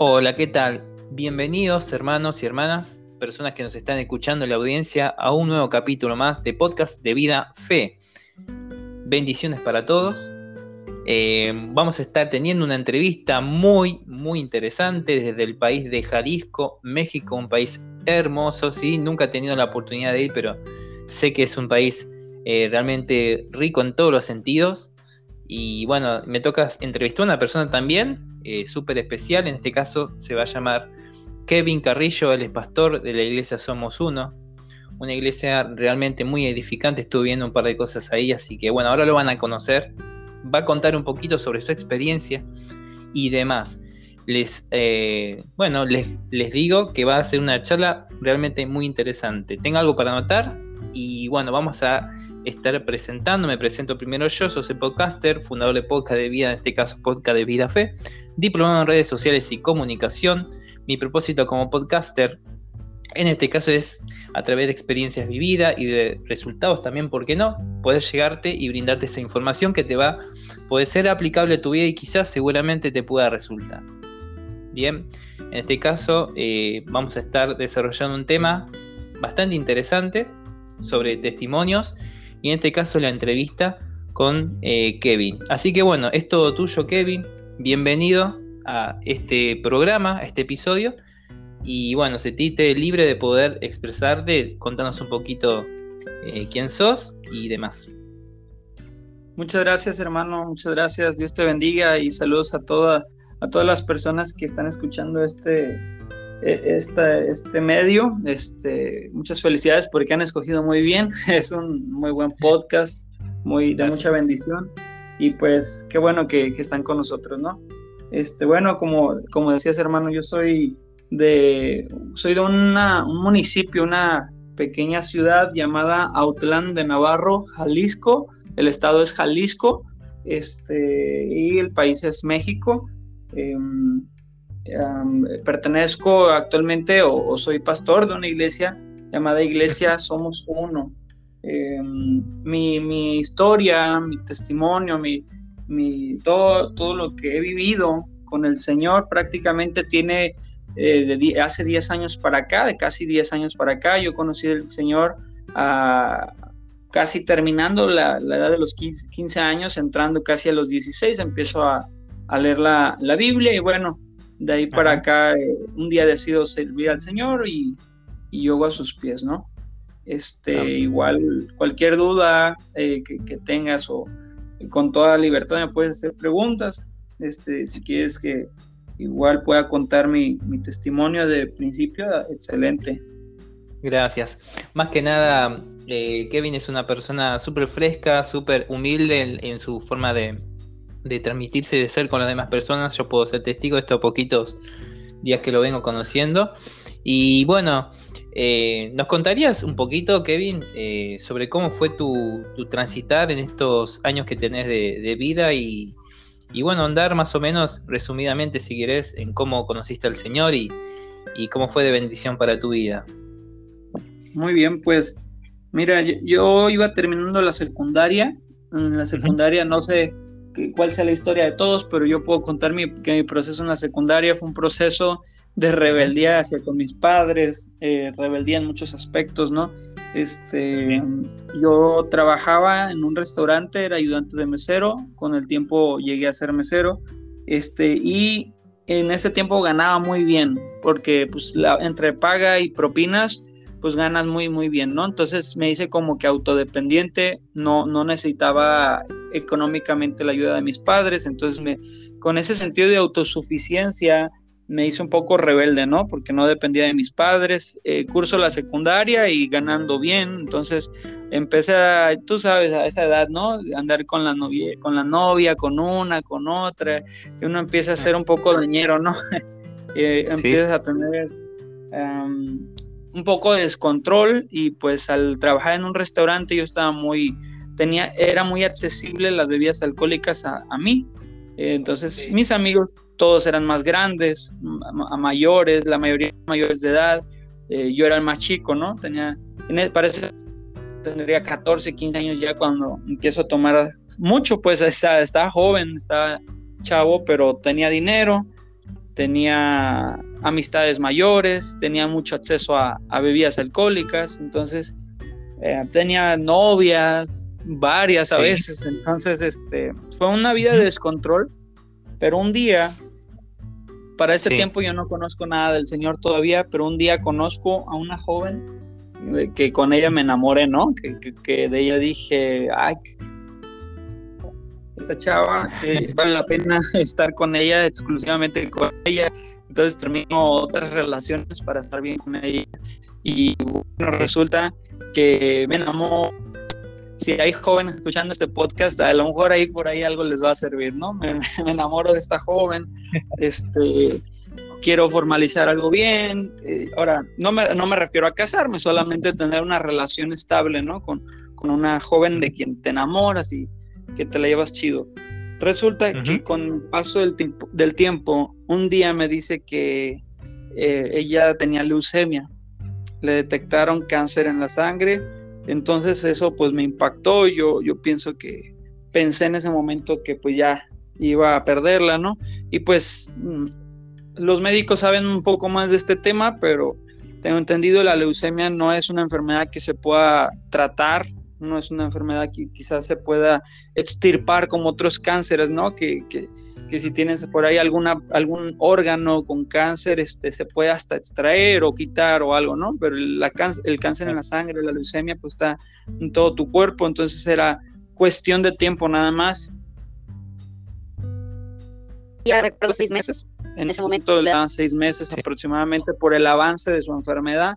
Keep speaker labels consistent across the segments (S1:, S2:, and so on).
S1: Hola, ¿qué tal? Bienvenidos hermanos y hermanas, personas que nos están escuchando en la audiencia, a un nuevo capítulo más de podcast de vida fe. Bendiciones para todos. Eh, vamos a estar teniendo una entrevista muy, muy interesante desde el país de Jalisco, México, un país hermoso, sí, nunca he tenido la oportunidad de ir, pero sé que es un país eh, realmente rico en todos los sentidos. Y bueno, me toca entrevistar a una persona también eh, súper especial, en este caso se va a llamar Kevin Carrillo, él es pastor de la iglesia Somos Uno, una iglesia realmente muy edificante, estuve viendo un par de cosas ahí, así que bueno, ahora lo van a conocer, va a contar un poquito sobre su experiencia y demás. Les, eh, bueno, les, les digo que va a ser una charla realmente muy interesante. Tengo algo para anotar y bueno, vamos a estar presentando. Me presento primero yo, soy podcaster, fundador de Podcast de Vida, en este caso Podcast de Vida Fe, diplomado en redes sociales y comunicación. Mi propósito como podcaster, en este caso es a través de experiencias vividas y de resultados también, ¿por qué no? Poder llegarte y brindarte esa información que te va, puede ser aplicable a tu vida y quizás seguramente te pueda resultar. Bien, en este caso eh, vamos a estar desarrollando un tema bastante interesante sobre testimonios y en este caso la entrevista con eh, Kevin. Así que bueno, es todo tuyo Kevin, bienvenido a este programa, a este episodio y bueno, sentite libre de poder expresarte, contanos un poquito eh, quién sos y demás.
S2: Muchas gracias hermano, muchas gracias, Dios te bendiga y saludos a, toda, a todas las personas que están escuchando este, e, este medio. Este, muchas felicidades porque han escogido muy bien. Es un muy buen podcast, muy de mucha bendición. Y pues qué bueno que, están con nosotros, ¿no? Este, bueno, como, como decías, hermano, yo soy de, soy de una, un municipio, una pequeña ciudad llamada Autlán de Navarro, Jalisco. El estado es Jalisco este, y el país es México. Pertenezco actualmente o, soy pastor de una iglesia llamada Iglesia Somos Uno. Em, mi, historia, mi testimonio, mi, mi, todo, todo lo que he vivido con el Señor prácticamente tiene eh, de hace 10 años para acá, de casi 10 años para acá. Yo conocí al Señor casi terminando la, edad de los 15, años, entrando casi a los 16, empiezo a, a leer la, la, Biblia y bueno, de ahí para acá, eh, un día decido servir al Señor y, y yo a sus pies, ¿no? Este, igual, cualquier duda eh, que, tengas o con toda libertad me puedes hacer preguntas. Este, si quieres que igual pueda contar mi, testimonio de principio, excelente.
S1: Gracias. Más que nada, eh, Kevin es una persona súper fresca, súper humilde en, su forma de, de transmitirse, de ser con las demás personas. Yo puedo ser testigo de estos poquitos días que lo vengo conociendo. Y bueno, eh, ¿nos contarías un poquito, Kevin, eh, sobre cómo fue tu, transitar en estos años que tenés de, vida y, bueno, andar más o menos resumidamente, si querés, en cómo conociste al Señor y, y cómo fue de bendición para tu vida?
S2: Muy bien, pues mira, yo, iba terminando la secundaria. En la secundaria, no sé, cuál sea la historia de todos, pero yo puedo contar mi, que mi proceso en la secundaria fue un proceso de rebeldía hacia con mis padres, eh, rebeldía en muchos aspectos, ¿no? Este, yo trabajaba en un restaurante, era ayudante de mesero, con el tiempo llegué a ser mesero, este, y en ese tiempo ganaba muy bien, porque pues la, entre paga y propinas, pues ganas muy, muy bien, ¿no? Entonces me hice como que autodependiente, no, no necesitaba económicamente la ayuda de mis padres, entonces me, con ese sentido de autosuficiencia me hice un poco rebelde, ¿no? Porque no dependía de mis padres, eh, curso la secundaria y ganando bien, entonces empecé a, tú sabes, a esa edad, ¿no? Andar con la novia, con la novia, con una, con otra, y uno empieza a ser un poco dañero, ¿no? eh, empiezas a tener un poco de descontrol y pues al trabajar en un restaurante yo estaba muy, tenía, era muy accesible las bebidas alcohólicas a, mí. entonces mis amigos todos eran más grandes, a mayores, la mayoría mayores de edad. Eh, yo era el más chico, ¿no? Tenía, parece tendría 14, 15 años ya cuando empiezo a tomar mucho, pues estaba, estaba joven, estaba chavo, pero tenía dinero, tenía amistades mayores, tenía mucho acceso a, bebidas alcohólicas, entonces eh, tenía novias, varias a veces, entonces este, fue una vida de descontrol, pero un día, para ese tiempo yo no conozco nada del Señor todavía, pero un día conozco a una joven eh, que con ella me enamoré, ¿no? Que, que de ella dije, ay, esa chava, vale la pena estar con ella, exclusivamente con ella. Entonces termino otras relaciones para estar bien con ella. Y bueno, resulta que me enamoro. Si hay jóvenes escuchando este podcast, a lo mejor ahí por ahí algo les va a servir, ¿no? Me, enamoro de esta joven, este, quiero formalizar algo bien. Eh, ahora, no me, no me refiero a casarme, solamente tener una relación estable, ¿no? Con, con una joven de quien te enamoras y que te la llevas chido. Resulta que con el paso del, tiempo, del tiempo, un día me dice que eh, ella tenía leucemia. Le detectaron cáncer en la sangre. Entonces eso pues me impactó. Yo, yo pienso que pensé en ese momento que pues ya iba a perderla, ¿no? Y pues mm, los médicos saben un poco más de este tema, pero tengo entendido la leucemia no es una enfermedad que se pueda tratar no es una enfermedad que quizás se pueda extirpar como otros cánceres, ¿no? Que, si tienes por ahí alguna, algún órgano con cáncer, este, se puede hasta extraer o quitar o algo, ¿no? Pero la, el cáncer en la sangre, la leucemia, pues está en todo tu cuerpo, entonces era cuestión de tiempo nada más.
S3: Ya recuerdo seis meses.
S2: En ese momento le dan seis meses aproximadamente por el avance de su enfermedad.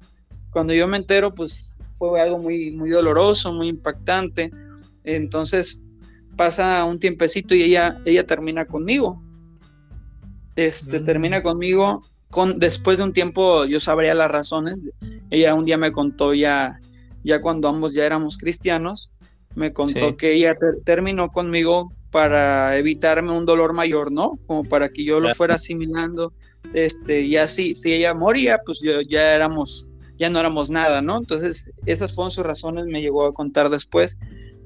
S2: Cuando yo me entero, pues fue algo muy, muy doloroso, muy impactante. Entonces pasa un tiempecito y ella, ella termina conmigo. Este, mm. termina conmigo. Con, después de un tiempo yo sabría las razones. Ella un día me contó ya, ya cuando ambos ya éramos cristianos, me contó que ella terminó conmigo para evitarme un dolor mayor, ¿no? Como para que yo lo fuera asimilando. Este, y así, si ella moría, pues yo, ya éramos ya no éramos nada, ¿no? Entonces, esas fueron sus razones, me llegó a contar después.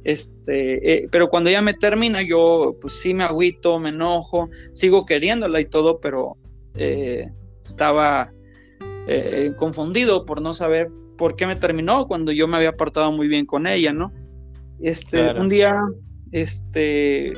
S2: Este, eh, pero cuando ya me termina, yo pues sí me agüito, me enojo, sigo queriéndola y todo, pero eh, estaba eh, confundido por no saber por qué me terminó cuando yo me había portado muy bien con ella, ¿no? Este, un día, este,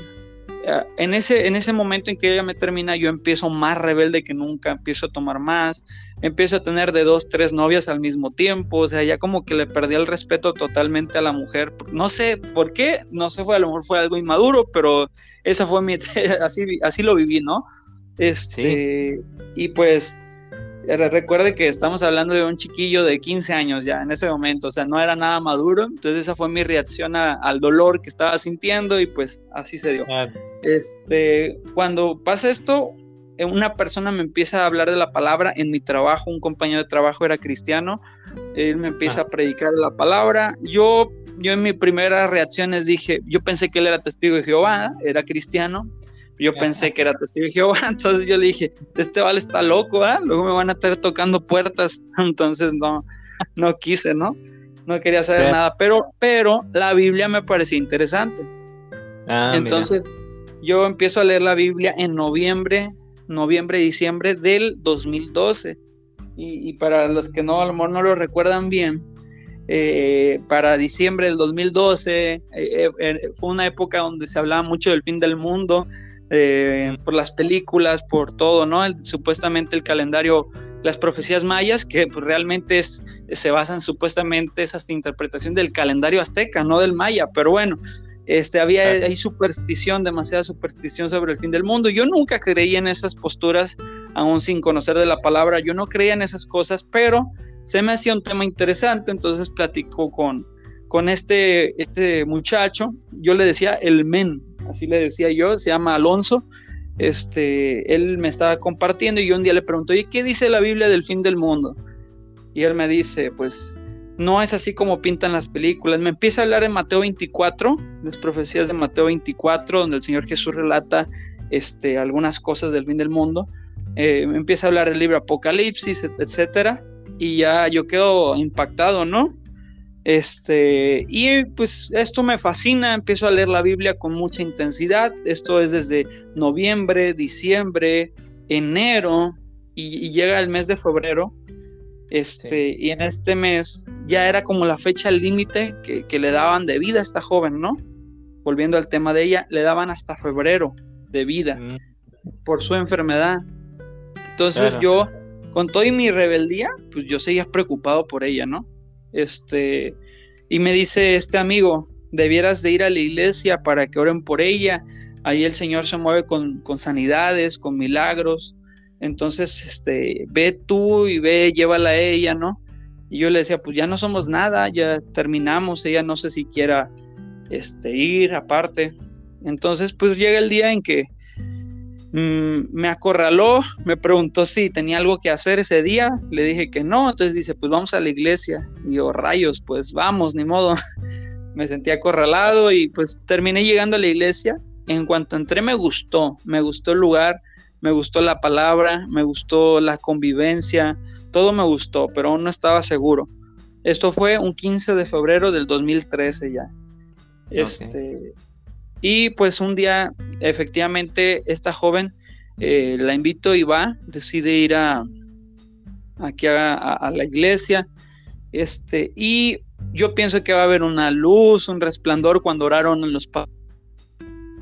S2: en ese, en ese momento en que ella me termina, yo empiezo más rebelde que nunca, empiezo a tomar más, empiezo a tener de dos, tres novias al mismo tiempo, o sea, ya como que le perdí el respeto totalmente a la mujer, no sé por qué, no sé, fue, a lo mejor fue algo inmaduro, pero esa fue mi, así, así lo viví, ¿no? Este, y pues recuerde que estamos hablando de un chiquillo de 15 años ya en ese momento, o sea, no era nada maduro, entonces esa fue mi reacción al dolor que estaba sintiendo y pues así se dio. Este, cuando pasa esto, una persona me empieza a hablar de la palabra en mi trabajo, un compañero de trabajo era cristiano, él me empieza ah. a predicar la palabra, yo, yo en mi primera reacciones dije, yo pensé que él era testigo de Jehová, era cristiano, yo pensé que era testigo de Jehová, entonces yo le dije, este vale está loco, ¿ah? Luego me van a estar tocando puertas, entonces no, no quise, ¿no? No quería saber nada, pero, pero la Biblia me parecía interesante. Ah, entonces yo empiezo a leer la Biblia en noviembre, noviembre, diciembre del 2012. Y, para los que no, a lo no lo recuerdan bien, eh, para diciembre del 2012 eh, eh, fue una época donde se hablaba mucho del fin del mundo, por las películas, por todo, ¿no? supuestamente el calendario, las profecías mayas, que pues, realmente es, se basan supuestamente esa interpretación del calendario azteca, no del maya, pero bueno, este, había hay superstición, demasiada superstición sobre el fin del mundo. Yo nunca creí en esas posturas, aún sin conocer de la palabra, yo no creía en esas cosas, pero se me hacía un tema interesante, entonces platico con, con este, este muchacho, yo le decía el men, así le decía yo, se llama Alonso. Este, él me estaba compartiendo y yo un día le pregunto, ¿y qué dice la Biblia del fin del mundo? Y él me dice, pues no es así como pintan las películas. Me empieza a hablar de Mateo 24, las profecías de Mateo 24, donde el Señor Jesús relata este, algunas cosas del fin del mundo. Eh, me empieza a hablar del libro Apocalipsis, etcétera, y ya yo quedo impactado, ¿no? Este, y pues esto me fascina, empiezo a leer la Biblia con mucha intensidad. Esto es desde noviembre, diciembre, enero y, llega el mes de febrero, este, y en este mes ya era como la fecha límite que, le daban de vida a esta joven, ¿no? Volviendo al tema de ella, le daban hasta febrero de vida mm. por su enfermedad. Entonces yo, con toda mi rebeldía, pues yo seguía preocupado por ella, ¿no? Este, y me dice este amigo, debieras de ir a la iglesia para que oren por ella. Ahí el Señor se mueve con, con sanidades, con milagros. Entonces, este, ve tú y ve, llévala a ella, ¿no? Y yo le decía, pues ya no somos nada, ya terminamos, ella no sé si quiera este, ir aparte. Entonces, pues llega el día en que mm, me acorraló, me preguntó si tenía algo que hacer ese día, le dije que no, entonces dice, pues vamos a la iglesia. Y yo, rayos, pues vamos, ni modo. me sentí acorralado y pues terminé llegando a la iglesia. En cuanto entré me gustó, me gustó el lugar, me gustó la palabra, me gustó la convivencia, todo me gustó, pero aún no estaba seguro. Esto fue un 15 de febrero del 2013 ya. Este, Y pues un día, efectivamente, esta joven eh, la invito y va, decide ir a aquí a, la iglesia. Este, y yo pienso que va a haber una luz, un resplandor cuando oraron en los padres.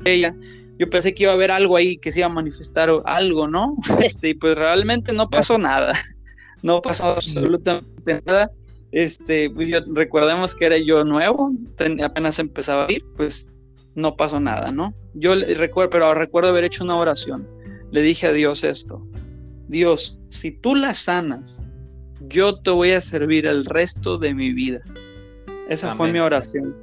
S2: Ella yo pensé que iba a haber algo ahí, que se iba a manifestar algo, ¿no? Este, y pues realmente no pasó nada, no pasó absolutamente nada. Este, pues recordemos que era yo nuevo, apenas empezaba a ir, pues no pasó nada, ¿no? Yo recuerdo, pero recuerdo haber hecho una oración. Le dije a Dios esto: Dios, si tú la sanas, yo te voy a servir el resto de mi vida. Esa fue mi oración.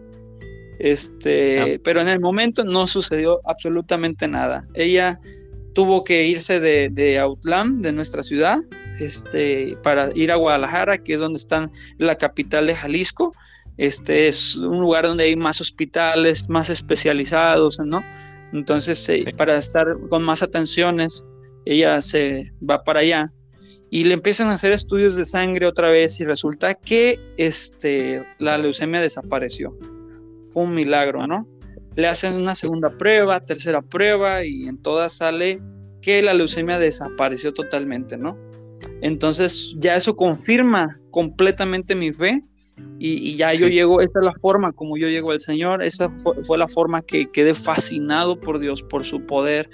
S2: Este, pero en el momento no sucedió absolutamente nada. Ella tuvo que irse de, de Outland, de nuestra ciudad, este, para ir a Guadalajara, que es donde están la capital de Jalisco. Este es un lugar donde hay más hospitales, más especializados, ¿no? Entonces, eh, para estar con más atenciones, ella se va para allá y le empiezan a hacer estudios de sangre otra vez y resulta que este, la leucemia desapareció fue un milagro, ¿no? Le hacen una segunda prueba, tercera prueba y en todas sale que la leucemia desapareció totalmente, ¿no? Entonces ya eso confirma completamente mi fe y, ya yo llego, esa es la forma como yo llego al Señor, esa fue, la forma que quedé fascinado por Dios, por su poder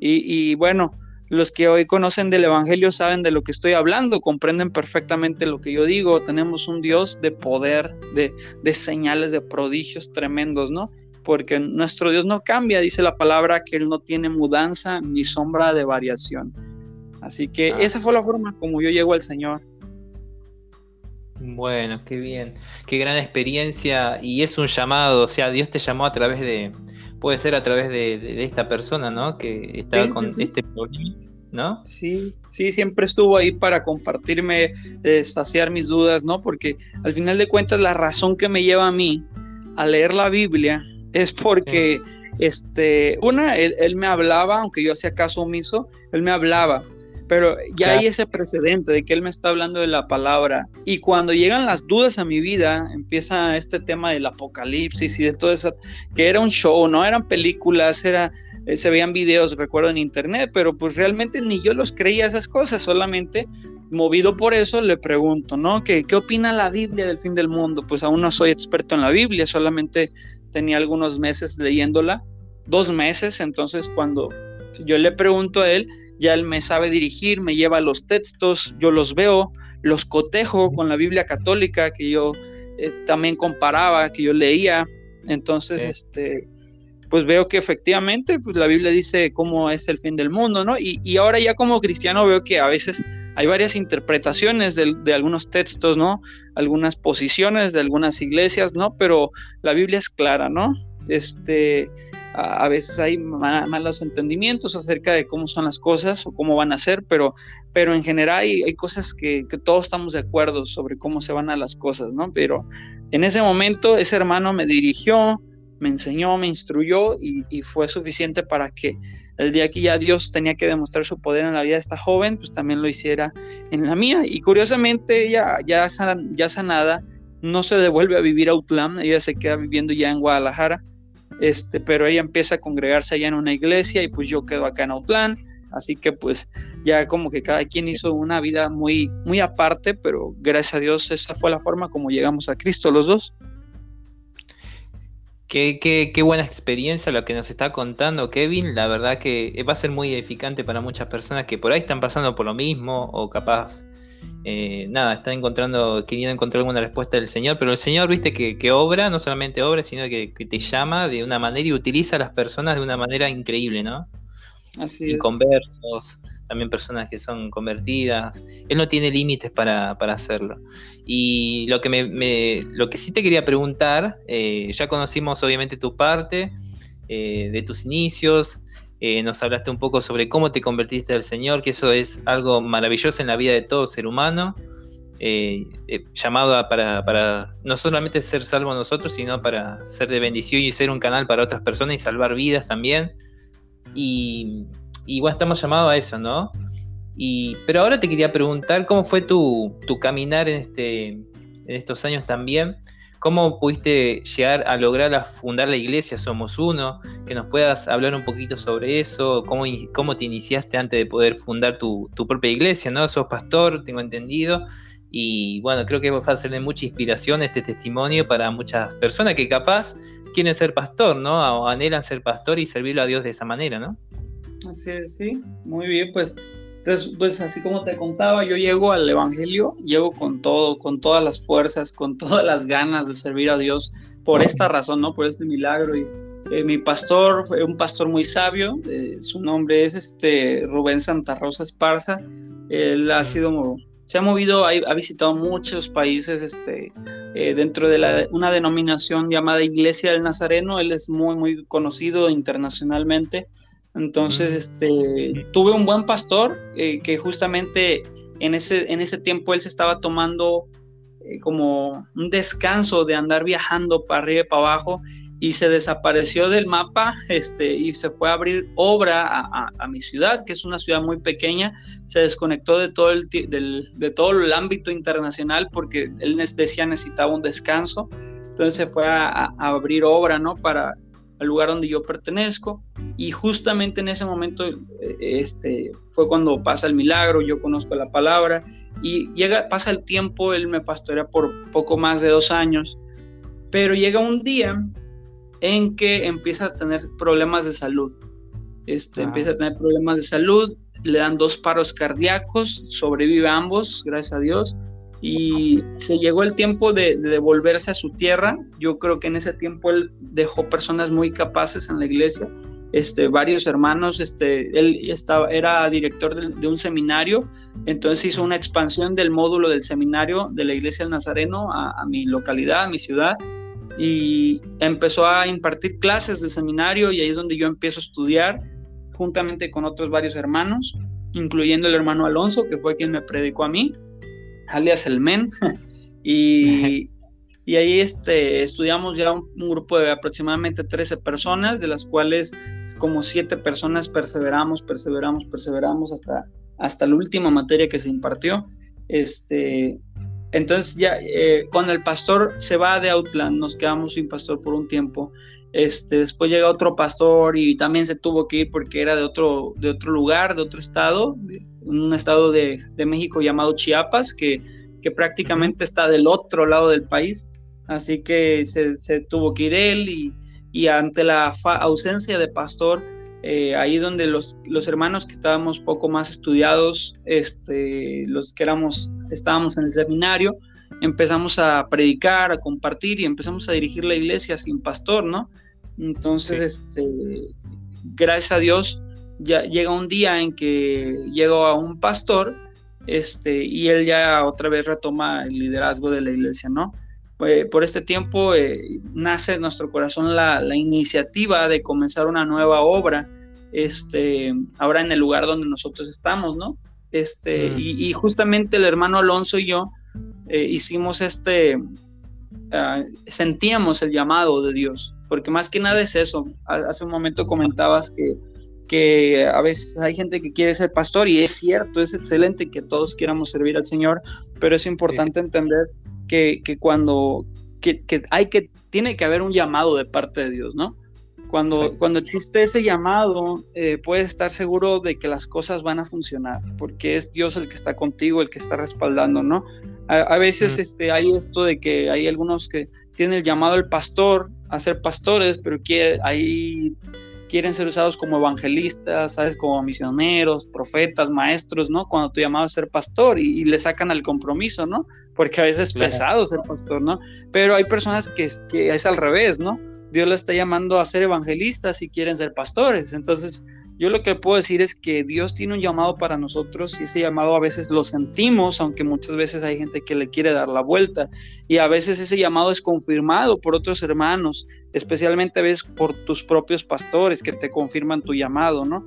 S2: y, y bueno, los que hoy conocen del Evangelio saben de lo que estoy hablando, comprenden perfectamente lo que yo digo. Tenemos un Dios de poder, de, señales, de prodigios tremendos, ¿no? Porque nuestro Dios no cambia, dice la palabra, que Él no tiene mudanza ni sombra de variación. Así que ah. esa fue la forma como yo llego al Señor.
S1: Bueno, qué bien, qué gran experiencia y es un llamado, o sea, Dios te llamó a través de, puede ser a través de, esta persona, ¿no? Que estaba con este problema, ¿no?
S2: Sí, sí, siempre estuvo ahí para compartirme, eh, saciar mis dudas, ¿no? Porque al final de cuentas la razón que me lleva a mí a leer la Biblia es porque, este, una, él, él, me hablaba, aunque yo hacía caso omiso, él me hablaba, pero ya hay ese precedente de que Él me está hablando de la palabra. Y cuando llegan las dudas a mi vida, empieza este tema del apocalipsis y de todo eso, que era un show, no eran películas, era, eh, se veían videos, recuerdo, en internet, pero pues realmente ni yo los creía esas cosas, solamente movido por eso le pregunto, ¿no? ¿Qué, ¿Qué opina la Biblia del fin del mundo? Pues aún no soy experto en la Biblia, solamente tenía algunos meses leyéndola, dos meses, entonces cuando yo le pregunto a él, ya él me sabe dirigir, me lleva los textos, yo los veo, los cotejo con la Biblia católica que yo eh, también comparaba, que yo leía. Entonces, este, pues veo que efectivamente pues la Biblia dice cómo es el fin del mundo, ¿no? Y, ahora ya como cristiano veo que a veces hay varias interpretaciones de, de, algunos textos, ¿no? Algunas posiciones de algunas iglesias, ¿no? Pero la Biblia es clara, ¿no? Este, a, veces hay malos entendimientos acerca de cómo son las cosas o cómo van a ser, pero, pero en general hay, cosas que, todos estamos de acuerdo sobre cómo se van a las cosas, ¿no? Pero en ese momento ese hermano me dirigió, me enseñó, me instruyó y, fue suficiente para que el día que ya Dios tenía que demostrar su poder en la vida de esta joven, pues también lo hiciera en la mía. Y curiosamente ella ya, ya sanada no se devuelve a vivir a Utlam, ella se queda viviendo ya en Guadalajara este, pero ella empieza a congregarse allá en una iglesia y pues yo quedo acá en Autlán así que pues ya como que cada quien hizo una vida muy, muy aparte, pero gracias a Dios esa fue la forma como llegamos a Cristo los dos.
S1: Qué, qué, qué, buena experiencia lo que nos está contando Kevin. La verdad que va a ser muy edificante para muchas personas que por ahí están pasando por lo mismo o capaz eh, nada, está encontrando, queriendo encontrar alguna respuesta del Señor, pero el Señor, viste, que, obra, no solamente obra, sino que, te llama de una manera y utiliza a las personas de una manera increíble, ¿no?
S2: Así
S1: y conversos, también personas que son convertidas. Él no tiene límites para, hacerlo. Y lo que, me, lo que sí te quería preguntar, eh, ya conocimos obviamente tu parte, eh, de tus inicios, eh, nos hablaste un poco sobre cómo te convertiste al Señor, que eso es algo maravilloso en la vida de todo ser humano, eh, eh, llamado para, no solamente ser salvo nosotros, sino para ser de bendición y ser un canal para otras personas y salvar vidas también. Y, bueno, estamos llamados a eso, ¿no? Y, pero ahora te quería preguntar cómo fue tu, tu caminar en, este, en estos años también ¿Cómo pudiste llegar a lograr a fundar la iglesia Somos Uno? Que nos puedas hablar un poquito sobre eso, cómo, cómo te iniciaste antes de poder fundar tu, propia iglesia, ¿no? Sos pastor, tengo entendido, y bueno, creo que va a ser de mucha inspiración este testimonio para muchas personas que capaz quieren ser pastor, ¿no? O anhelan ser pastor y servirle a Dios de esa manera, ¿no?
S2: Así es, sí, muy bien, pues entonces, pues así como te contaba, yo llego al Evangelio, llego con todo, con todas las fuerzas, con todas las ganas de servir a Dios por esta razón, ¿no? Por este milagro. Y eh, mi pastor fue un pastor muy sabio, eh, su nombre es este Rubén Santa Rosa Esparza. Él ha sido, se ha movido, ha, visitado muchos países este, eh, dentro de la, una denominación llamada Iglesia del Nazareno. Él es muy, muy conocido internacionalmente. Entonces, este, tuve un buen pastor eh, que justamente en ese, en ese tiempo él se estaba tomando eh, como un descanso de andar viajando para arriba y para abajo y se desapareció del mapa este, y se fue a abrir obra a, mi ciudad, que es una ciudad muy pequeña, se desconectó de todo el, de todo el ámbito internacional porque él decía necesitaba un descanso, entonces se fue a, a abrir obra, ¿no? Para, al lugar donde yo pertenezco y justamente en ese momento eh, este, fue cuando pasa el milagro, yo conozco la palabra y llega, pasa el tiempo, él me pastorea por poco más de dos años, pero llega un día en que empieza a tener problemas de salud, este, ah. empieza a tener problemas de salud, le dan dos paros cardíacos, sobrevive ambos, gracias a Dios, y se llegó el tiempo de, devolverse a su tierra. Yo creo que en ese tiempo él dejó personas muy capaces en la iglesia, este, varios hermanos, este, él estaba, era director de, un seminario, entonces hizo una expansión del módulo del seminario de la iglesia del Nazareno a, mi localidad, a mi ciudad, y empezó a impartir clases de seminario y ahí es donde yo empiezo a estudiar juntamente con otros varios hermanos, incluyendo el hermano Alonso, que fue quien me predicó a mí alias el MEN, y, y, ahí este, estudiamos ya un, grupo de aproximadamente 13 personas, de las cuales como 7 personas perseveramos, perseveramos, perseveramos hasta, hasta la última materia que se impartió. Este, entonces ya eh, cuando el pastor se va de Outland, nos quedamos sin pastor por un tiempo. Este, después llega otro pastor y también se tuvo que ir porque era de otro, de otro lugar, de otro estado, un estado de, México llamado Chiapas, que, que, prácticamente está del otro lado del país. Así que se, tuvo que ir él y, y ante la ausencia de pastor, eh, ahí donde los, los, hermanos que estábamos poco más estudiados, este, los que éramos, estábamos en el seminario, empezamos a predicar, a compartir y empezamos a dirigir la iglesia sin pastor, ¿no? Entonces, este, gracias a Dios, ya llega un día en que llegó a un pastor este, y él ya otra vez retoma el liderazgo de la iglesia, ¿no? Eh, por este tiempo eh, nace en nuestro corazón la, iniciativa de comenzar una nueva obra, este, ahora en el lugar donde nosotros estamos, ¿no? Este, mm. y, justamente el hermano Alonso y yo eh, hicimos este, ah, sentíamos el llamado de Dios, porque más que nada es eso. Hace un momento comentabas que que a veces hay gente que quiere ser pastor y es cierto, es excelente que todos quieramos servir al Señor, pero es importante entender que, que cuando que, que, hay que, tiene que haber un llamado de parte de Dios, ¿no? Cuando, cuando existe ese llamado, eh, puedes estar seguro de que las cosas van a funcionar, porque es Dios el que está contigo, el que está respaldando, ¿no? A, veces este, hay esto de que hay algunos que tienen el llamado al pastor a ser pastores, pero que ahí quieren ser usados como evangelistas, ¿sabes? Como misioneros, profetas, maestros, ¿no? Cuando tu llamado es ser pastor y, le sacan al compromiso, ¿no? Porque a veces es pesado ser pastor, ¿no? Pero hay personas que, que es al revés, ¿no? Dios le está llamando a ser evangelistas y quieren ser pastores. Entonces, yo lo que puedo decir es que Dios tiene un llamado para nosotros y ese llamado a veces lo sentimos, aunque muchas veces hay gente que le quiere dar la vuelta y a veces ese llamado es confirmado por otros hermanos, especialmente a veces por tus propios pastores que te confirman tu llamado, ¿no?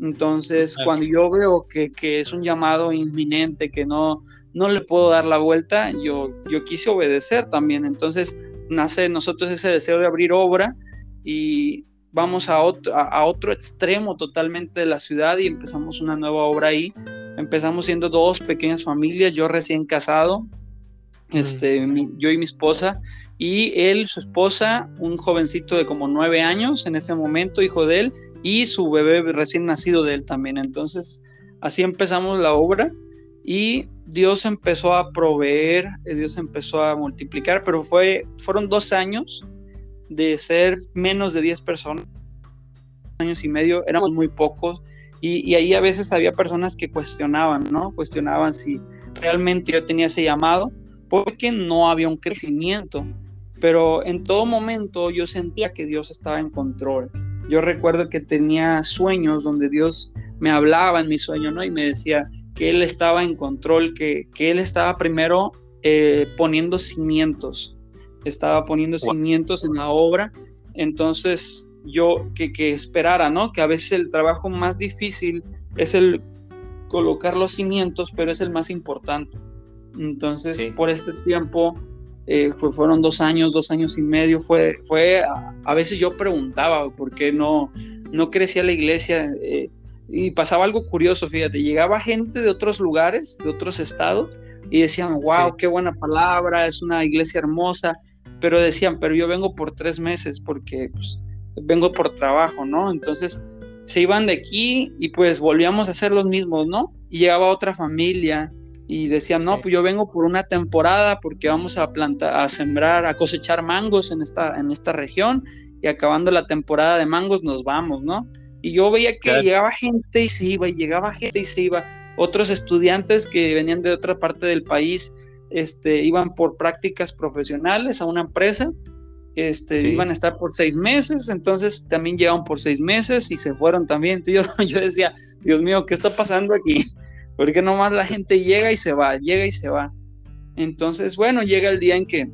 S2: Entonces, cuando yo veo que, que, es un llamado inminente, que no, no le puedo dar la vuelta, yo, yo quise obedecer también. Entonces, nace en nosotros ese deseo de abrir obra y vamos a otro, a, otro extremo totalmente de la ciudad y empezamos una nueva obra ahí. Empezamos siendo dos pequeñas familias, yo recién casado, este, yo y mi esposa, y él, su esposa, un jovencito de como nueve años en ese momento, hijo de él, y su bebé recién nacido de él también. Entonces, así empezamos la obra y Dios empezó a proveer, Dios empezó a multiplicar, pero fue, fueron dos años de ser menos de 10 personas, años y medio, éramos muy pocos, y, ahí a veces había personas que cuestionaban, ¿no? Cuestionaban si realmente yo tenía ese llamado, porque no había un crecimiento, pero en todo momento yo sentía que Dios estaba en control. Yo recuerdo que tenía sueños donde Dios me hablaba en mi sueño, ¿no? Y me decía que Él estaba en control, que, que Él estaba primero eh, poniendo cimientos, estaba poniendo cimientos en la obra, entonces yo que, que, esperara, ¿no? Que a veces el trabajo más difícil es el colocar los cimientos, pero es el más importante. Entonces, por este tiempo, eh, fueron dos años, dos años y medio, fue, fue a, veces yo preguntaba por qué no, no crecía la iglesia. Eh, y pasaba algo curioso, fíjate, llegaba gente de otros lugares, de otros estados, y decían, wow, qué buena palabra, es una iglesia hermosa, pero decían, pero yo vengo por tres meses porque pues, vengo por trabajo, ¿no? Entonces se iban de aquí y pues volvíamos a ser los mismos, ¿no? Y llegaba otra familia y decían, no, pues yo vengo por una temporada porque vamos a plantar, a sembrar, a cosechar mangos en esta, en esta región y acabando la temporada de mangos nos vamos, ¿no? Y yo veía que llegaba gente y se iba, y llegaba gente y se iba. Otros estudiantes que venían de otra parte del país este, iban por prácticas profesionales a una empresa, este, iban a estar por seis meses, entonces también llegaron por seis meses y se fueron también. Entonces yo, yo decía, Dios mío, ¿qué está pasando aquí? Porque nomás la gente llega y se va, llega y se va. Entonces, bueno, llega el día en que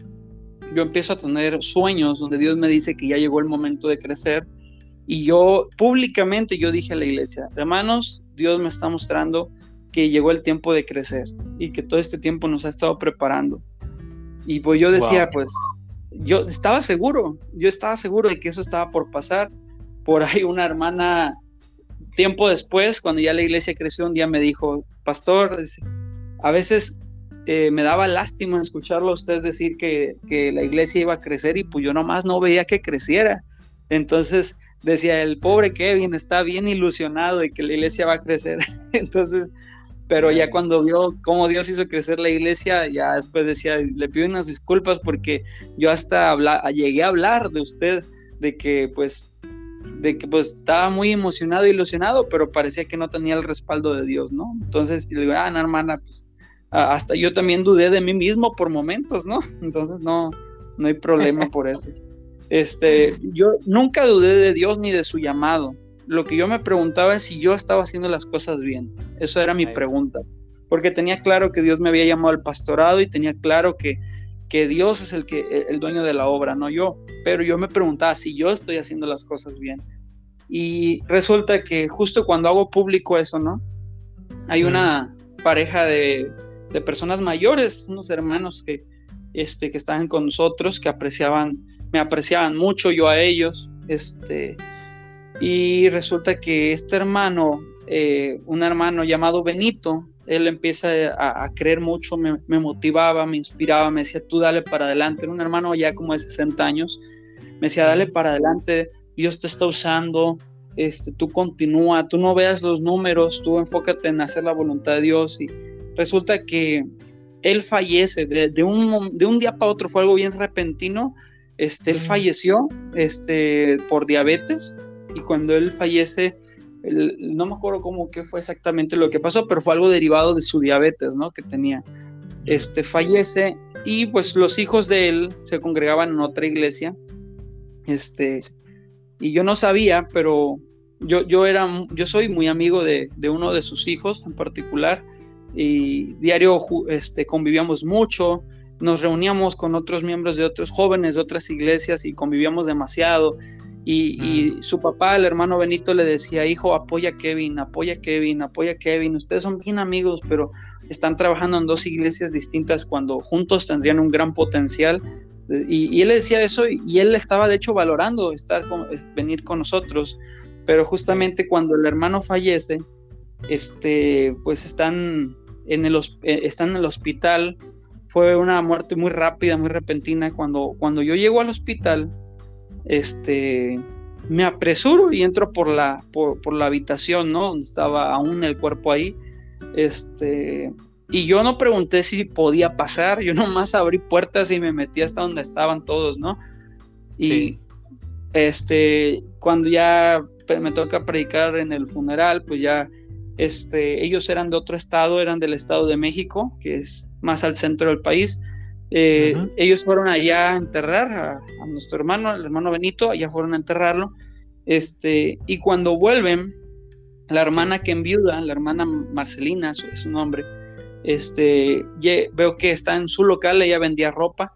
S2: yo empiezo a tener sueños donde Dios me dice que ya llegó el momento de crecer y yo públicamente yo dije a la iglesia, hermanos, Dios me está mostrando que llegó el tiempo de crecer y que todo este tiempo nos ha estado preparando. Y pues yo decía, pues yo estaba seguro, yo estaba seguro de que eso estaba por pasar. Por ahí una hermana, tiempo después, cuando ya la iglesia creció, un día me dijo, pastor, a veces eh, me daba lástima escucharlo a usted decir que, que, la iglesia iba a crecer y pues yo nomás no veía que creciera. Entonces decía, el pobre Kevin está bien ilusionado de que la iglesia va a crecer. Entonces pero ya cuando vio cómo Dios hizo crecer la iglesia, ya después decía, le pido unas disculpas porque yo hasta llegué a hablar de usted, de que pues, de que pues estaba muy emocionado ilusionado, pero parecía que no tenía el respaldo de Dios, ¿no? Entonces le digo, ah, no, hermana, pues hasta yo también dudé de mí mismo por momentos, ¿no? Entonces no, no hay problema por eso. Este, yo nunca dudé de Dios ni de su llamado lo que yo me preguntaba es si yo estaba haciendo las cosas bien. Eso era mi pregunta. Porque tenía claro que Dios me había llamado al pastorado y tenía claro que, que Dios es el, que, el dueño de la obra, no yo. Pero yo me preguntaba si yo estoy haciendo las cosas bien. Y resulta que justo cuando hago público eso, ¿no? Hay una pareja de, de, personas mayores, unos hermanos que, este, que estaban con nosotros, que apreciaban, me apreciaban mucho, yo a ellos, este, y resulta que este hermano, eh, un hermano llamado Benito, él empieza a, creer mucho, me, motivaba, me inspiraba, me decía, tú dale para adelante. Era un hermano ya como de 60 años, me decía, dale para adelante, Dios te está usando, este, tú continúa, tú no veas los números, tú enfócate en hacer la voluntad de Dios y resulta que él fallece de, un, de un día para otro, fue algo bien repentino, este, él falleció este, por diabetes y cuando él fallece, no me acuerdo cómo que fue exactamente lo que pasó, pero fue algo derivado de su diabetes, ¿no? Que tenía. Este, fallece y pues los hijos de él se congregaban en otra iglesia. Este, y yo no sabía, pero yo, yo, era, yo soy muy amigo de, de uno de sus hijos en particular y diario este, convivíamos mucho, nos reuníamos con otros miembros de otros jóvenes de otras iglesias y convivíamos demasiado. Y, mm. su papá, el hermano Benito, le decía, hijo, apoya a Kevin, apoya a Kevin, apoya a Kevin. Ustedes son bien amigos, pero están trabajando en dos iglesias distintas cuando juntos tendrían un gran potencial. Y, él le decía eso y él estaba de hecho valorando estar con, venir con nosotros. Pero justamente cuando el hermano fallece, este, pues están en el, eh, están en el hospital. Fue una muerte muy rápida, muy repentina. Cuando, cuando yo llego al hospital, este, me apresuro y entro por la, por, la habitación, ¿no? Donde estaba aún el cuerpo ahí. Este, y yo no pregunté si podía pasar, yo nomás abrí puertas y me metí hasta donde estaban todos, ¿no? Y este, cuando ya me toca predicar en el funeral, pues ya este, ellos eran de otro estado, eran del estado de México, que es más al centro del país. Eh, ellos fueron allá a enterrar a, nuestro hermano, el hermano Benito, allá fueron a enterrarlo. Este, y cuando vuelven, la hermana que enviuda, la hermana Marcelina, es su nombre, este, veo que está en su local, ella vendía ropa,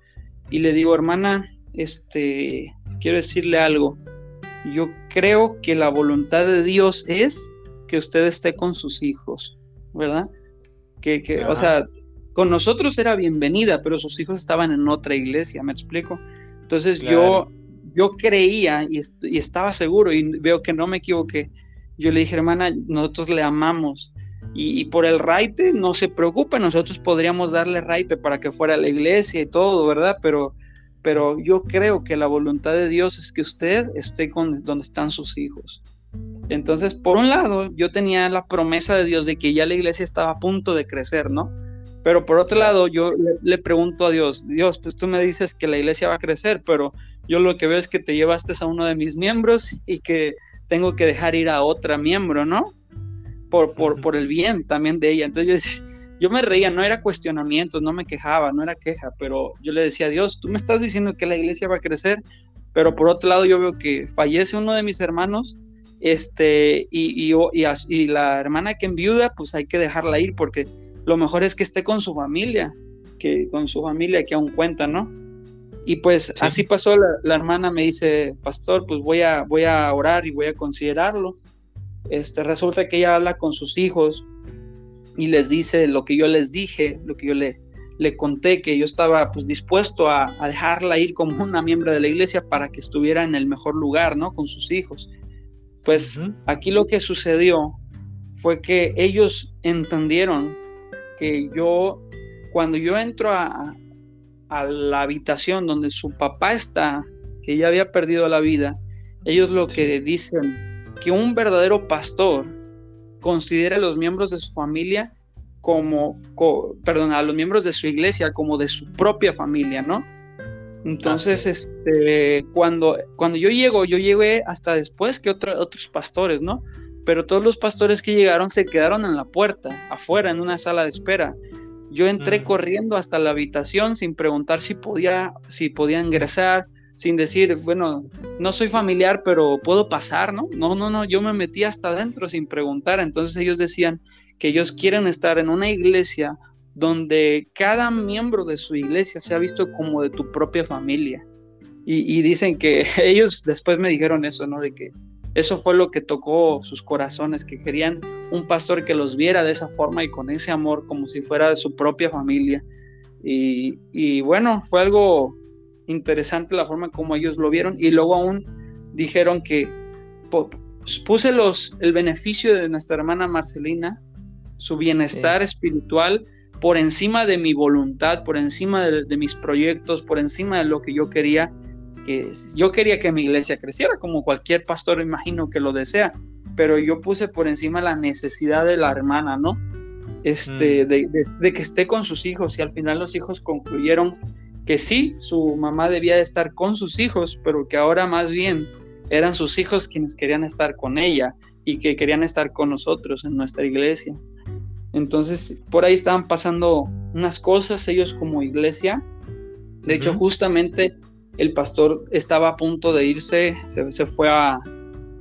S2: y le digo, hermana, este, quiero decirle algo. Yo creo que la voluntad de Dios es que usted esté con sus hijos, ¿verdad? Que, que o sea, con nosotros era bienvenida, pero sus hijos estaban en otra iglesia, ¿me explico? Entonces yo, yo creía y, y, estaba seguro y veo que no me equivoqué. Yo le dije, hermana, nosotros le amamos. Y, por el raite, no se preocupe, nosotros podríamos darle raite para que fuera a la iglesia y todo, ¿verdad? Pero, pero yo creo que la voluntad de Dios es que usted esté con donde están sus hijos. Entonces, por un lado, yo tenía la promesa de Dios de que ya la iglesia estaba a punto de crecer, ¿no? Pero por otro lado, yo le, pregunto a Dios, Dios, pues tú me dices que la iglesia va a crecer, pero yo lo que veo es que te llevaste a uno de mis miembros y que tengo que dejar ir a otra miembro, ¿no? Por, por, por el bien también de ella. Entonces yo, me reía, no era cuestionamiento, no me quejaba, no era queja, pero yo le decía, Dios, tú me estás diciendo que la iglesia va a crecer, pero por otro lado yo veo que fallece uno de mis hermanos este, y, y, y, la hermana que enviuda, pues hay que dejarla ir porque lo mejor es que esté con su familia, que con su familia que aún cuenta, ¿no? Y pues así pasó, la, hermana me dice, pastor, pues voy a, voy a orar y voy a considerarlo. Este, resulta que ella habla con sus hijos y les dice lo que yo les dije, lo que yo le, le conté, que yo estaba pues dispuesto a, a dejarla ir como una miembro de la iglesia para que estuviera en el mejor lugar, ¿no? Con sus hijos. Pues aquí lo que sucedió fue que ellos entendieron que yo, cuando yo entro a, la habitación donde su papá está, que ya había perdido la vida, ellos lo que dicen, que un verdadero pastor considera a los miembros de su familia como, perdón, a los miembros de su iglesia como de su propia familia, ¿no? Entonces, este, cuando, cuando yo llego, yo llegué hasta después que otros pastores, ¿no? Pero todos los pastores que llegaron se quedaron en la puerta, afuera, en una sala de espera. Yo entré mm. corriendo hasta la habitación sin preguntar si podía, si podía ingresar, sin decir, bueno, no soy familiar, pero puedo pasar, ¿no? No, no, no, yo me metí hasta adentro sin preguntar. Entonces ellos decían que ellos quieren estar en una iglesia donde cada miembro de su iglesia se ha visto como de tu propia familia. Y, dicen que ellos después me dijeron eso, ¿no? De que eso fue lo que tocó sus corazones, que querían un pastor que los viera de esa forma y con ese amor, como si fuera de su propia familia. Y, y bueno, fue algo interesante la forma como ellos lo vieron. Y luego aún dijeron que puse los, el beneficio de nuestra hermana Marcelina, su bienestar espiritual, por encima de mi voluntad, por encima de, mis proyectos, por encima de lo que yo quería. Que yo quería que mi iglesia creciera, como cualquier pastor imagino que lo desea, pero yo puse por encima la necesidad de la hermana, ¿no? Este, mm. de, que esté con sus hijos y al final los hijos concluyeron que sí, su mamá debía de estar con sus hijos, pero que ahora más bien eran sus hijos quienes querían estar con ella y que querían estar con nosotros en nuestra iglesia. Entonces, por ahí estaban pasando unas cosas ellos como iglesia. De hecho, justamente el pastor estaba a punto de irse, se, fue a,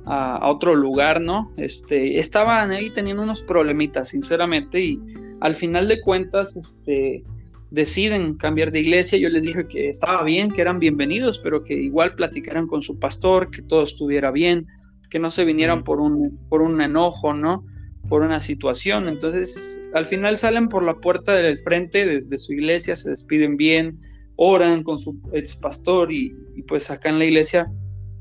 S2: a, otro lugar, ¿no? Este, estaban ahí teniendo unos problemitas, sinceramente, y al final de cuentas, este, deciden cambiar de iglesia. Yo les dije que estaba bien, que eran bienvenidos, pero que igual platicaran con su pastor, que todo estuviera bien, que no se vinieran por un, por un enojo, ¿no? por una situación. Entonces, al final salen por la puerta del frente desde su iglesia, se despiden bien, oran con su ex pastor y, pues acá en la iglesia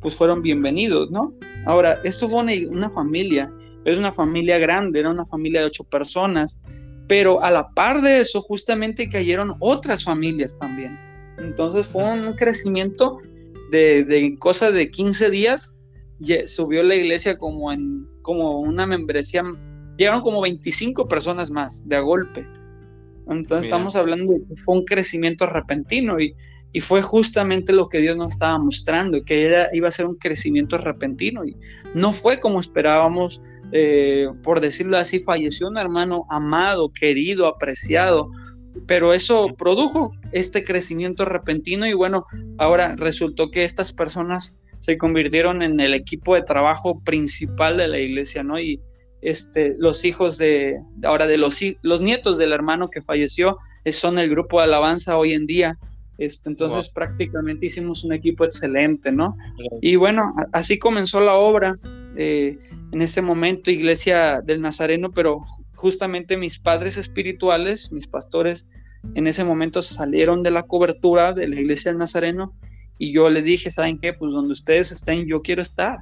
S2: pues fueron bienvenidos, ¿no? Ahora, esto fue una, familia, es una familia grande, era una familia de ocho personas, pero a la par de eso justamente cayeron otras familias también. Entonces fue un crecimiento de, cosa de 15 días, subió la iglesia como en como una membresía llegaron como 25 personas más de a golpe. Entonces estamos hablando de que fue un crecimiento repentino y, y, fue justamente lo que Dios nos estaba mostrando, que era, iba a ser un crecimiento repentino y no fue como esperábamos, eh, por decirlo así, falleció un hermano amado, querido, apreciado, pero eso produjo este crecimiento repentino y bueno, ahora resultó que estas personas se convirtieron en el equipo de trabajo principal de la iglesia, ¿no? Y, este, los hijos de, ahora de los, los nietos del hermano que falleció, eh, son el grupo de alabanza hoy en día. Este, entonces prácticamente hicimos un equipo excelente, ¿no? Y bueno, así comenzó la obra. Eh, en ese momento, Iglesia del Nazareno, pero justamente mis padres espirituales, mis pastores, en ese momento salieron de la cobertura de la Iglesia del Nazareno y yo les dije, ¿saben qué? Pues donde ustedes estén, yo quiero estar.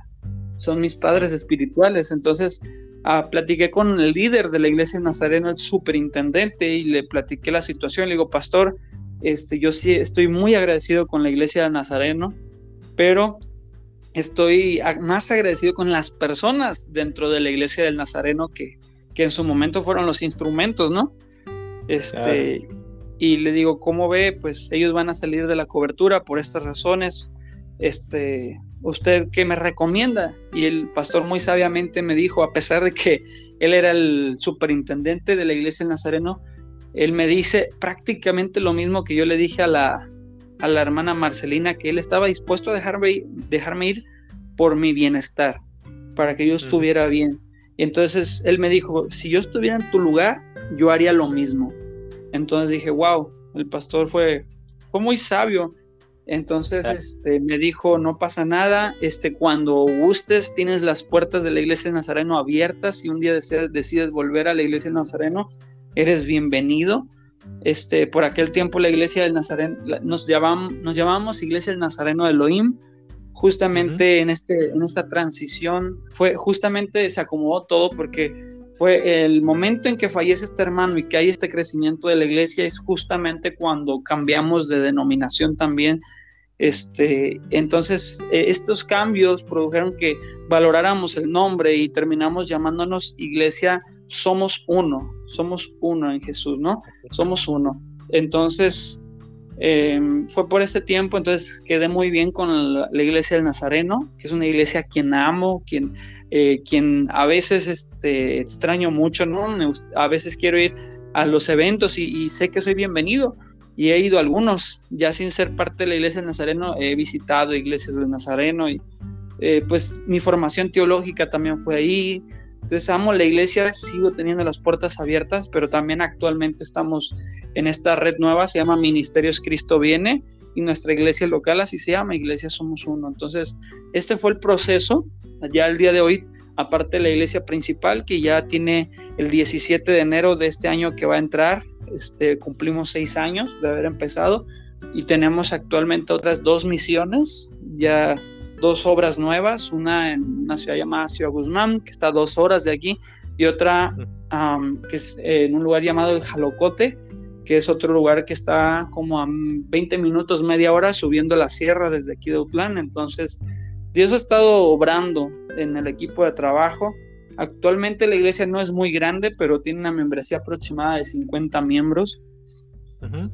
S2: Son mis padres espirituales. Entonces, Ah, platiqué con el líder de la iglesia de el superintendente, y le platiqué la situación. Le digo, pastor, este, yo sí estoy muy agradecido con la iglesia de pero estoy más agradecido con las personas dentro de la iglesia del Nazareno que, que en su momento fueron los instrumentos, ¿no? Este, y le digo, ¿cómo ve? Pues ellos van a salir de la cobertura por estas razones. Este, ¿usted qué me recomienda? Y el pastor muy sabiamente me dijo, a pesar de que él era el superintendente de la iglesia Nazareno, él me dice prácticamente lo mismo que yo le dije a la, a la hermana Marcelina, que él estaba dispuesto a dejarme, dejarme ir por mi bienestar, para que yo estuviera bien. Y entonces él me dijo, si yo estuviera en tu lugar, yo haría lo mismo. Entonces dije, wow, el pastor fue, fue muy sabio entonces este, me dijo, no pasa nada, este, cuando gustes tienes las puertas de la iglesia de Nazareno abiertas y un día decides, volver a la iglesia de Nazareno, eres bienvenido. Este, por aquel tiempo la iglesia del Nazareno, nos, llamamos, nos llamamos iglesia del Nazareno de Elohim, justamente en, este, en esta transición, fue justamente se acomodó todo porque fue el momento en que fallece este hermano y que hay este crecimiento de la iglesia es justamente cuando cambiamos de denominación también. Este, entonces, e, estos cambios produjeron que valoráramos el nombre y terminamos llamándonos iglesia Somos Uno, somos uno en Jesús, ¿no? Somos uno. Entonces, em, fue por ese tiempo, entonces quedé muy bien con la, iglesia del Nazareno, que es una iglesia a quien amo, quien eh, quien a veces este, extraño mucho, ¿no? A veces quiero ir a los eventos y, sé que soy bienvenido. Y he ido a algunos, ya sin ser parte de la iglesia de Nazareno, he visitado iglesias de Nazareno y eh, pues mi formación teológica también fue ahí. Entonces amo la iglesia, sigo teniendo las puertas abiertas, pero también actualmente estamos en esta red nueva, se llama Ministerios Cristo Viene y nuestra iglesia local así se llama, Iglesia Somos Uno. Entonces, este fue el proceso ya el día de hoy, aparte de la iglesia principal, que ya tiene el 17 de enero de este año que va a entrar, este, cumplimos seis años de haber empezado y tenemos actualmente otras dos misiones, ya dos obras nuevas, una en una ciudad llamada Ciudad Guzmán, que está a dos horas de aquí, y otra que es en un lugar llamado El Jalocote, que es otro lugar que está como a 20 minutos, media hora subiendo la sierra desde aquí de Utlán. Entonces, Dios ha estado obrando en el equipo de trabajo. Actualmente la iglesia no es muy grande, pero tiene una membresía aproximada de 50 miembros.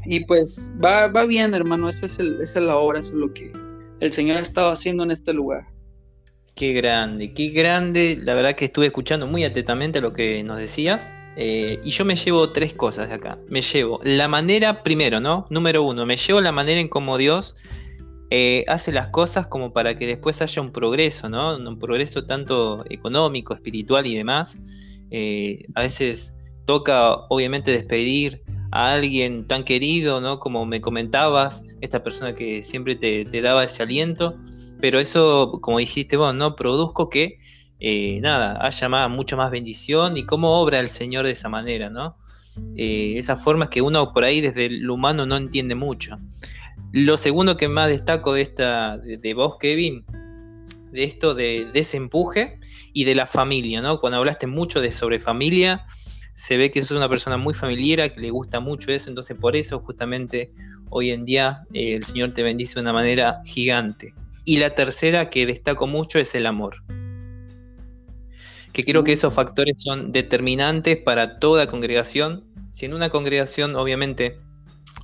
S2: Y pues va, va bien, hermano, esa es, esa es la obra, eso es lo que el Señor ha estado haciendo en este lugar.
S1: Qué grande, qué grande. La verdad que estuve escuchando muy atentamente lo que nos decías. Eh, y yo me llevo tres cosas de acá. Me llevo la manera, primero, ¿no? Número uno, me llevo la manera en cómo Dios eh, hace las cosas como para que después haya un progreso, ¿no? Un progreso tanto económico, espiritual y demás. Eh, a veces toca, obviamente, despedir a alguien tan querido, ¿no? Como me comentabas, esta persona que siempre te, te daba ese aliento. Pero eso, como dijiste vos, ¿no? Produzco que eh, nada, haya más, mucho más bendición y cómo obra el Señor de esa manera, ¿no? Eh, esa forma es que uno por ahí desde lo humano no entiende mucho. Lo segundo que más destaco de esta, de, vos, Kevin, de esto de, ese empuje y de la familia, ¿no? Cuando hablaste mucho de sobre familia, se ve que sos una persona muy familiar, que le gusta mucho eso, entonces por eso justamente hoy en día eh, el Señor te bendice de una manera gigante. Y la tercera que destaco mucho es el amor que creo que esos factores son determinantes para toda congregación. Si en una congregación obviamente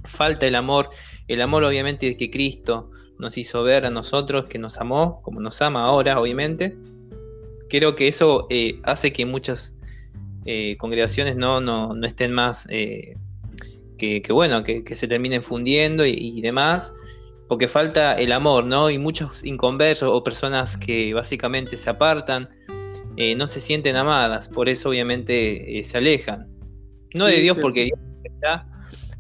S1: falta el amor, el amor obviamente de que Cristo nos hizo ver a nosotros, que nos amó, como nos ama ahora obviamente, creo que eso eh, hace que muchas eh, congregaciones no, no, estén más, eh, que, bueno, que, se terminen fundiendo y, y, demás, porque falta el amor, ¿no? Y muchos inconversos o personas que básicamente se apartan no se sienten amadas, por eso obviamente se alejan. No de Dios porque Dios está,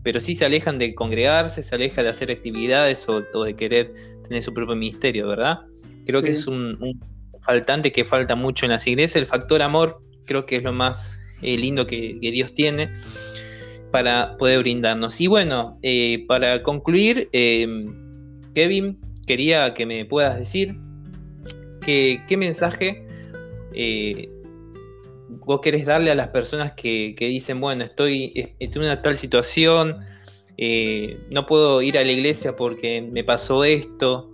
S1: pero sí se alejan de congregarse, se alejan de hacer actividades o, de querer tener su propio ministerio, ¿verdad? Creo que es un, faltante que falta mucho en las iglesias. El factor amor creo que es lo más eh, lindo que, Dios tiene para poder brindarnos. Y bueno, para concluir, Kevin, quería que me puedas decir que, qué mensaje eh, vos querés darle a las personas que, dicen, bueno, estoy, en una tal situación, eh, no puedo ir a la iglesia porque me pasó esto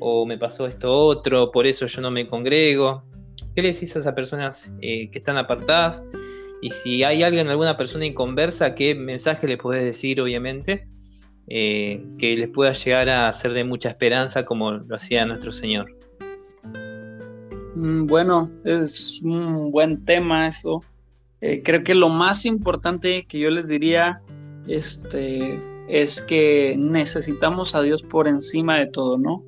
S1: o me pasó esto otro, por eso yo no me congrego. ¿Qué le decís a esas personas eh, que están apartadas? Y si hay alguien, alguna persona inconversa, ¿qué mensaje le podés decir, obviamente? que les pueda llegar a ser de mucha esperanza como lo hacía nuestro Señor.
S2: Mm, bueno, es un buen tema eso. Eh, creo que lo más importante que yo les diría este, es que necesitamos a Dios por encima de todo, ¿no?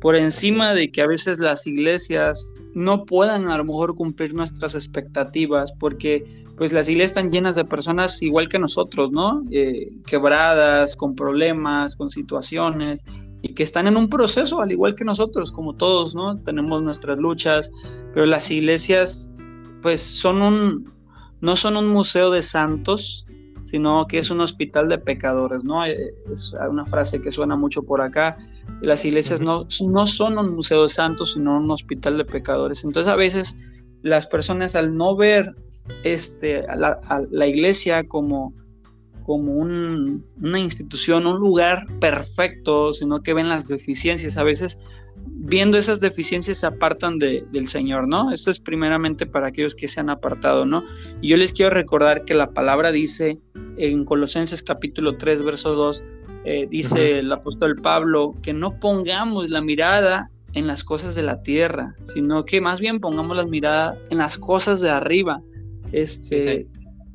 S2: Por encima de que a veces las iglesias no puedan a lo mejor cumplir nuestras expectativas, porque pues las iglesias están llenas de personas igual que nosotros, ¿no? Eh, quebradas, con problemas, con situaciones, y que están en un proceso al igual que nosotros, como todos, ¿no? Tenemos nuestras luchas, pero las iglesias pues son un, no son un museo de santos, sino que es un hospital de pecadores, ¿no? Eh, es una frase que suena mucho por acá. Las iglesias no, no son un museo de santos, sino un hospital de pecadores. Entonces a veces las personas al no ver este, a la iglesia como como una institución, un lugar perfecto, sino que ven las deficiencias. A veces, viendo esas deficiencias, se apartan del Señor, ¿no? Esto es primeramente para aquellos que se han apartado, ¿no? Y yo les quiero recordar que la palabra dice en Colosenses capítulo 3, verso 2, eh, dice el apóstol Pablo, que no pongamos la mirada en las cosas de la tierra, sino que más bien pongamos la mirada en las cosas de arriba. Este,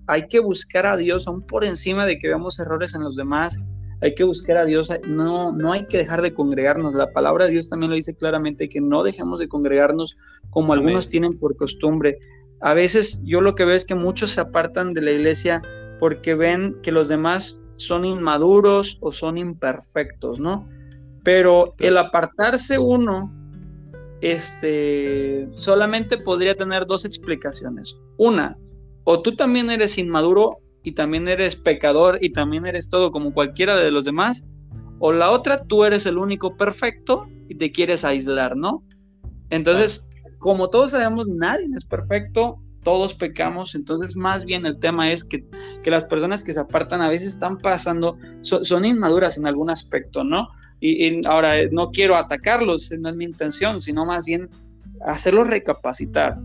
S2: hay que buscar a Dios aún por encima de que veamos errores en los demás. Hay que buscar a Dios, no, no hay que dejar de congregarnos. La palabra de Dios también lo dice claramente, que no dejemos de congregarnos como algunos tienen por costumbre. A veces yo lo que veo es que muchos se apartan de la iglesia porque ven que los demás son inmaduros o son imperfectos, ¿no? Pero el apartarse uno, este, solamente podría tener dos explicaciones. Una, o tú también eres inmaduro y también eres pecador y también eres todo como cualquiera de los demás, o la otra, tú eres el único perfecto y te quieres aislar, ¿no? Entonces, como todos sabemos, nadie es perfecto todos pecamos, entonces más bien el tema es que, las personas que se apartan a veces están pasando, son inmaduras en algún aspecto, ¿no? Y, ahora eh, no quiero atacarlos, no es mi intención, sino más bien hacerlos recapacitar,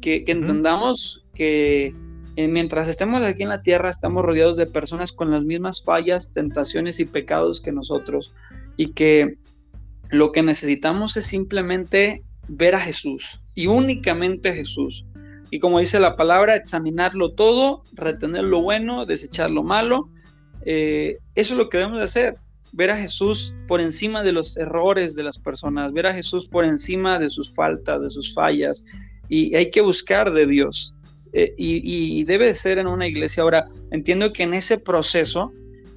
S2: que, entendamos que eh, mientras estemos aquí en la tierra estamos rodeados de personas con las mismas fallas, tentaciones y pecados que nosotros y que lo que necesitamos es simplemente ver a Jesús y únicamente a Jesús. Y como dice la palabra, examinarlo todo, retener lo bueno, desechar lo malo. Eh, eso es lo que debemos de hacer ver a Jesús por encima de los errores de las personas, ver a Jesús por encima de sus faltas, de sus fallas, y hay que buscar de Dios. Eh, y, debe ser en una iglesia. Ahora, entiendo que en ese proceso,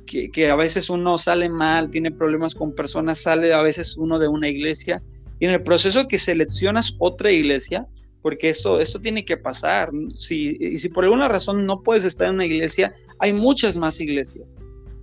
S2: que, que, a veces uno sale mal, tiene problemas con personas, sale a veces uno de una iglesia, y en el proceso que seleccionas otra iglesia, porque esto, esto tiene que pasar. Si, y si por alguna razón no puedes estar en una iglesia, hay muchas más iglesias.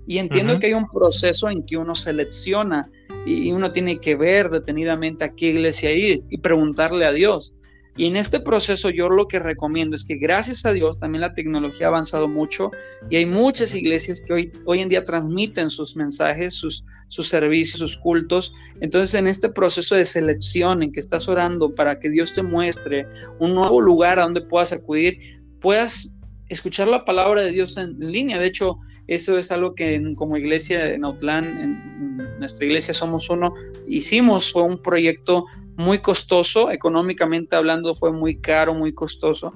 S2: Y entiendo que hay un proceso en que uno selecciona y uno tiene que ver detenidamente a qué iglesia ir y preguntarle a Dios. Y en este proceso yo lo que recomiendo es que gracias a Dios también la tecnología ha avanzado mucho y hay muchas iglesias que hoy, hoy en día transmiten sus mensajes, sus, sus servicios, sus cultos. Entonces en este proceso de selección en que estás orando para que Dios te muestre un nuevo lugar a donde puedas acudir, puedas escuchar la palabra de Dios en, línea. De hecho, eso es algo que como iglesia en Outland, en, nuestra iglesia Somos Uno, hicimos. Fue un proyecto muy costoso, económicamente hablando fue muy caro, muy costoso.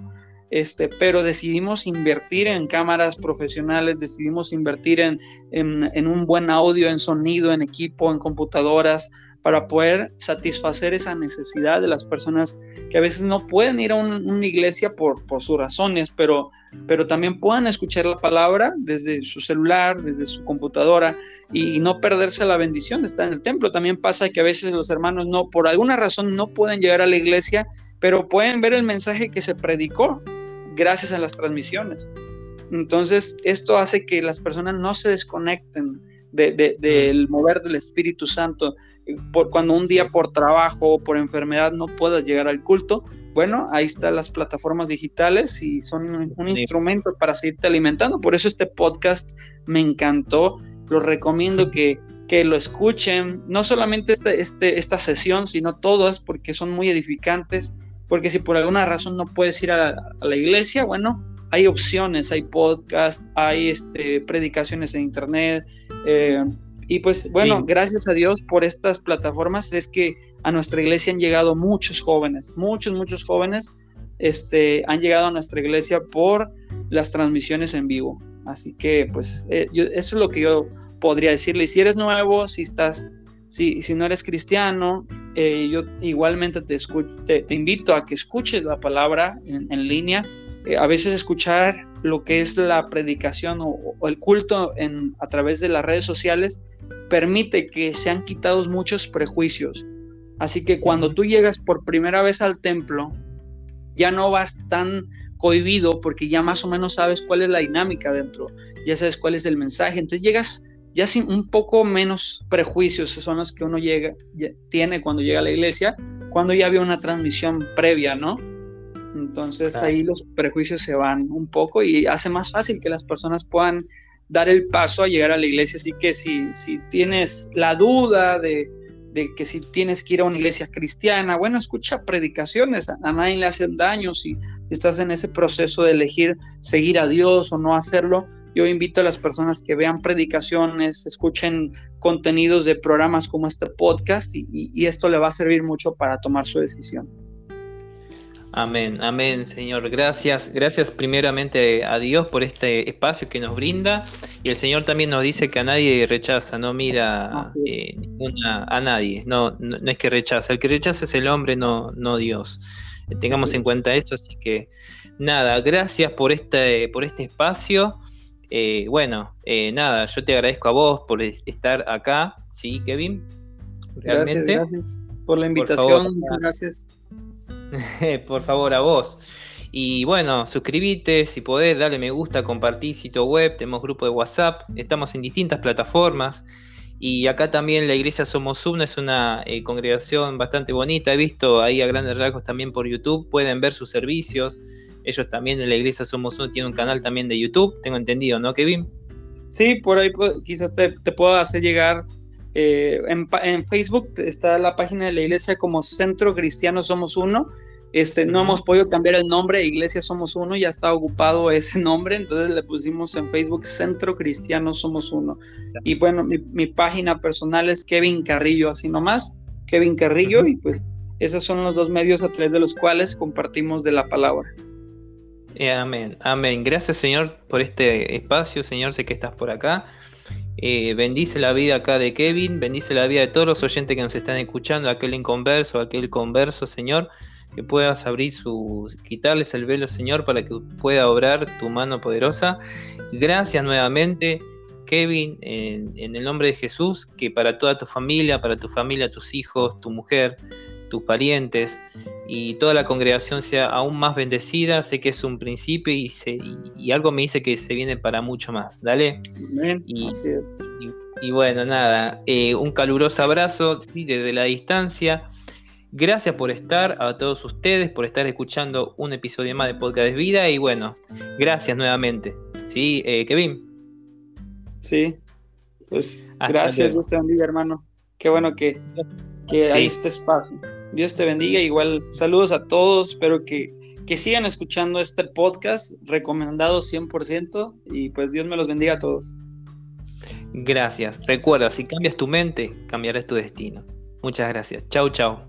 S2: Este, pero decidimos invertir en cámaras profesionales, decidimos invertir en, en un buen audio, en sonido, en equipo, en computadoras, para poder satisfacer esa necesidad de las personas que a veces no pueden ir a una iglesia por, por sus razones, pero, pero también puedan escuchar la palabra desde su celular, desde su computadora y, no perderse la bendición de estar en el templo. También pasa que a veces los hermanos no, por alguna razón no pueden llegar a la iglesia, pero pueden ver el mensaje que se predicó gracias a las transmisiones. Entonces, esto hace que las personas no se desconecten del mover del Espíritu Santo. Por, cuando un día por trabajo o por enfermedad no puedas llegar al culto, bueno, ahí están las plataformas digitales y son un, instrumento para seguirte alimentando. Por eso este podcast me encantó. Lo recomiendo que, que lo escuchen, no solamente este, este, esta sesión, sino todas, porque son muy edificantes. Porque si por alguna razón no puedes ir a la iglesia, bueno, hay opciones, hay podcasts, hay este, predicaciones en internet. Eh, y pues bueno, gracias a Dios por estas plataformas es que a nuestra iglesia han llegado muchos jóvenes, muchos, muchos jóvenes este, han llegado a nuestra iglesia por las transmisiones en vivo. Así que pues eh, eso es lo que yo podría decirle. si eres nuevo, si estás, si, si no eres cristiano, eh, yo igualmente te, te, te, invito a que escuches la palabra en, en línea eh, a veces escuchar lo que es la predicación o, el culto en, a través de las redes sociales permite que sean quitados muchos prejuicios. Así que cuando tú llegas por primera vez al templo, ya no vas tan cohibido porque ya más o menos sabes cuál es la dinámica dentro, ya sabes cuál es el mensaje, entonces llegas ya sin un poco menos prejuicios, esos son los que uno llega, tiene cuando llega a la iglesia, cuando ya había una transmisión previa, ¿no? Entonces ahí los prejuicios se van un poco y hace más fácil que las personas puedan dar el paso a llegar a la iglesia. Así que si, si tienes la duda de, que si tienes que ir a una iglesia cristiana, bueno, escucha predicaciones, a, nadie le hacen daño. Si estás en ese proceso de elegir seguir a Dios o no hacerlo, yo invito a las personas que vean predicaciones, escuchen contenidos de programas como este podcast y esto le va a servir mucho para tomar su decisión.
S1: Amén, amén, Señor. Gracias, gracias primeramente a Dios por este espacio que nos brinda. Y el Señor también nos dice que a nadie rechaza, no mira eh, a nadie, no, no, es que rechaza. El que rechaza es el hombre, no, no Dios. Eh, tengamos en cuenta esto, así que nada, gracias por este, por este espacio. Eh, bueno, nada, yo te agradezco a vos por estar acá, ¿sí, Kevin?
S2: Realmente. Gracias, gracias por la invitación, muchas gracias.
S1: por favor, a vos. Y bueno, suscríbete, si podés, dale me gusta, compartí sitio web, tenemos grupo de WhatsApp, estamos en distintas plataformas. Y acá también la iglesia Somos Uno es una eh, congregación bastante bonita. He visto ahí a grandes rasgos también por YouTube, pueden ver sus servicios. ellos también en la iglesia Somos Uno tienen un canal también de YouTube, tengo entendido, ¿no, Kevin?
S2: Sí, por ahí quizás te, te puedo hacer llegar. Eh, en, en, Facebook está la página de la iglesia como Centro Cristiano Somos Uno. Este, no hemos podido cambiar el nombre, Iglesia Somos Uno, ya está ocupado ese nombre, entonces le pusimos en Facebook Centro Cristiano Somos Uno. Y bueno, mi, mi página personal es Kevin Carrillo, así nomás, Kevin Carrillo, y pues esos son los dos medios a través de los cuales compartimos de la palabra.
S1: Eh, amén, amén. Gracias Señor por este espacio, Señor, sé que estás por acá. Eh, bendice la vida acá de Kevin, bendice la vida de todos los oyentes que nos están escuchando, aquel inconverso, aquel converso, Señor, que puedas abrir su, quitarles el velo, Señor, para que pueda obrar tu mano poderosa. Gracias nuevamente, Kevin, en el nombre de Jesús, que para toda tu familia, para tu familia, tus hijos, tu mujer, tus parientes y toda la congregación sea aún más bendecida. Sé que es un principio y, y, algo me dice que se viene para mucho más. Dale. y, Y, bueno, nada, eh, un caluroso abrazo desde la distancia. Gracias por estar a todos ustedes, por estar escuchando un episodio más de Podcast de Vida y bueno, gracias nuevamente. ¿Sí, eh, Kevin?
S2: Sí, pues gracias, Dios te bendiga, hermano. Qué bueno que, que hay este espacio. Dios te bendiga. Igual saludos a todos. Espero que, que sigan escuchando este podcast recomendado 100% y pues Dios me los bendiga a todos.
S1: Gracias. Recuerda, si cambias tu mente, cambiarás tu destino. Muchas gracias. Chau, chau.